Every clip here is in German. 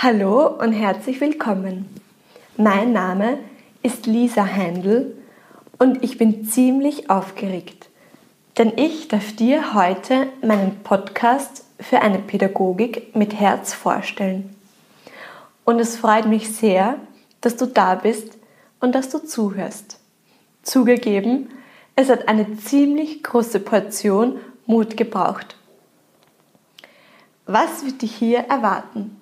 Hallo und herzlich willkommen. Mein Name ist Lisa Heindl und ich bin ziemlich aufgeregt, denn ich darf dir heute meinen Podcast für eine Pädagogik mit Herz vorstellen. Und es freut mich sehr, dass du da bist und dass du zuhörst. Zugegeben, es hat eine ziemlich große Portion Mut gebraucht. Was wird dich hier erwarten?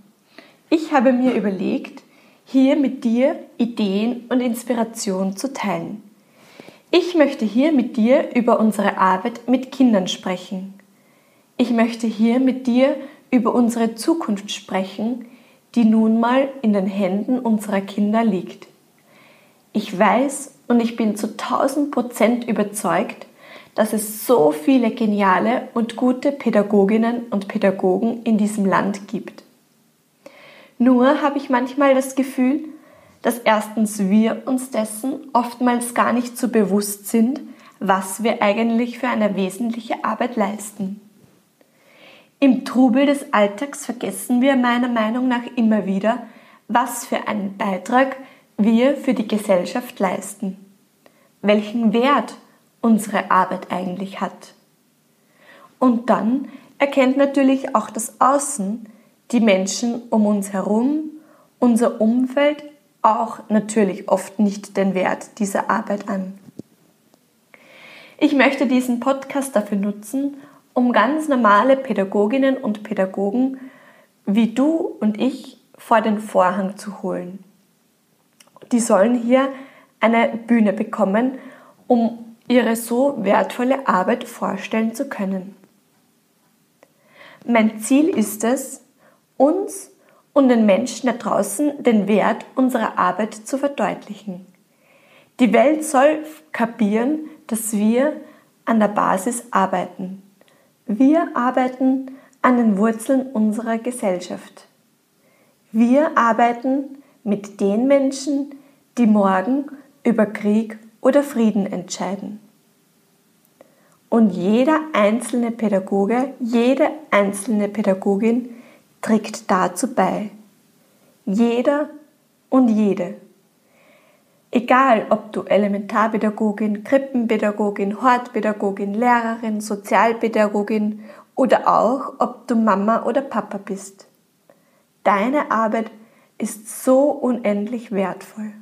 Ich habe mir überlegt, hier mit dir Ideen und Inspiration zu teilen. Ich möchte hier mit dir über unsere Arbeit mit Kindern sprechen. Ich möchte hier mit dir über unsere Zukunft sprechen, die nun mal in den Händen unserer Kinder liegt. Ich weiß und ich bin zu 1000 Prozent überzeugt, dass es so viele geniale und gute Pädagoginnen und Pädagogen in diesem Land gibt. Nur habe ich manchmal das Gefühl, dass erstens wir uns dessen oftmals gar nicht so bewusst sind, was wir eigentlich für eine wesentliche Arbeit leisten. Im Trubel des Alltags vergessen wir meiner Meinung nach immer wieder, was für einen Beitrag wir für die Gesellschaft leisten, welchen Wert unsere Arbeit eigentlich hat. Und dann erkennt natürlich auch das Außen, die Menschen um uns herum, unser Umfeld auch natürlich oft nicht den Wert dieser Arbeit an. Ich möchte diesen Podcast dafür nutzen, um ganz normale Pädagoginnen und Pädagogen wie du und ich vor den Vorhang zu holen. Die sollen hier eine Bühne bekommen, um ihre so wertvolle Arbeit vorstellen zu können. Mein Ziel ist es, uns und den Menschen da draußen den Wert unserer Arbeit zu verdeutlichen. Die Welt soll kapieren, dass wir an der Basis arbeiten. Wir arbeiten an den Wurzeln unserer Gesellschaft. Wir arbeiten mit den Menschen, die morgen über Krieg oder Frieden entscheiden. Und jeder einzelne Pädagoge, jede einzelne Pädagogin trägt dazu bei. Jeder und jede. Egal, ob du Elementarpädagogin, Krippenpädagogin, Hortpädagogin, Lehrerin, Sozialpädagogin oder auch, ob du Mama oder Papa bist. Deine Arbeit ist so unendlich wertvoll.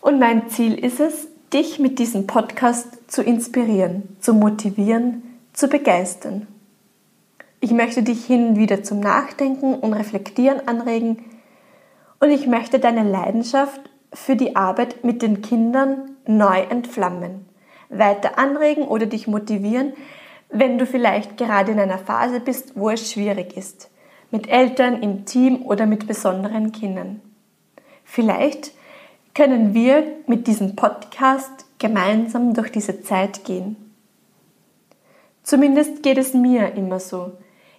Und mein Ziel ist es, dich mit diesem Podcast zu inspirieren, zu motivieren, zu begeistern. Ich möchte dich hin und wieder zum Nachdenken und Reflektieren anregen und ich möchte deine Leidenschaft für die Arbeit mit den Kindern neu entflammen, weiter anregen oder dich motivieren, wenn du vielleicht gerade in einer Phase bist, wo es schwierig ist, mit Eltern, im Team oder mit besonderen Kindern. Vielleicht können wir mit diesem Podcast gemeinsam durch diese Zeit gehen. Zumindest geht es mir immer so.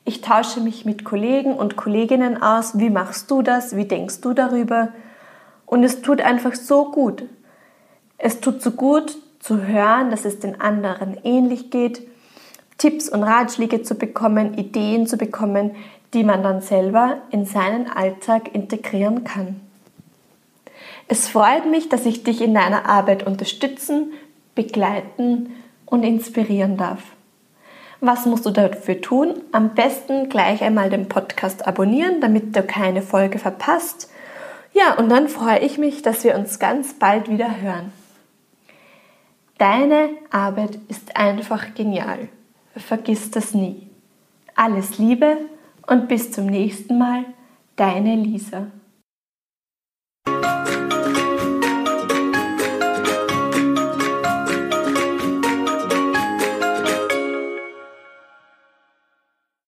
Ich tausche mich mit Kollegen und Kolleginnen aus. Wie machst du das? Wie denkst du darüber? Und es tut einfach so gut. Es tut so gut zu hören, dass es den anderen ähnlich geht, Tipps und Ratschläge zu bekommen, Ideen zu bekommen, die man dann selber in seinen Alltag integrieren kann. Es freut mich, dass ich dich in deiner Arbeit unterstützen, begleiten und inspirieren darf. Was musst du dafür tun? Am besten gleich einmal den Podcast abonnieren, damit du keine Folge verpasst. Ja, und dann freue ich mich, dass wir uns ganz bald wieder hören. Deine Arbeit ist einfach genial. Vergiss das nie. Alles Liebe und bis zum nächsten Mal, deine Lisa.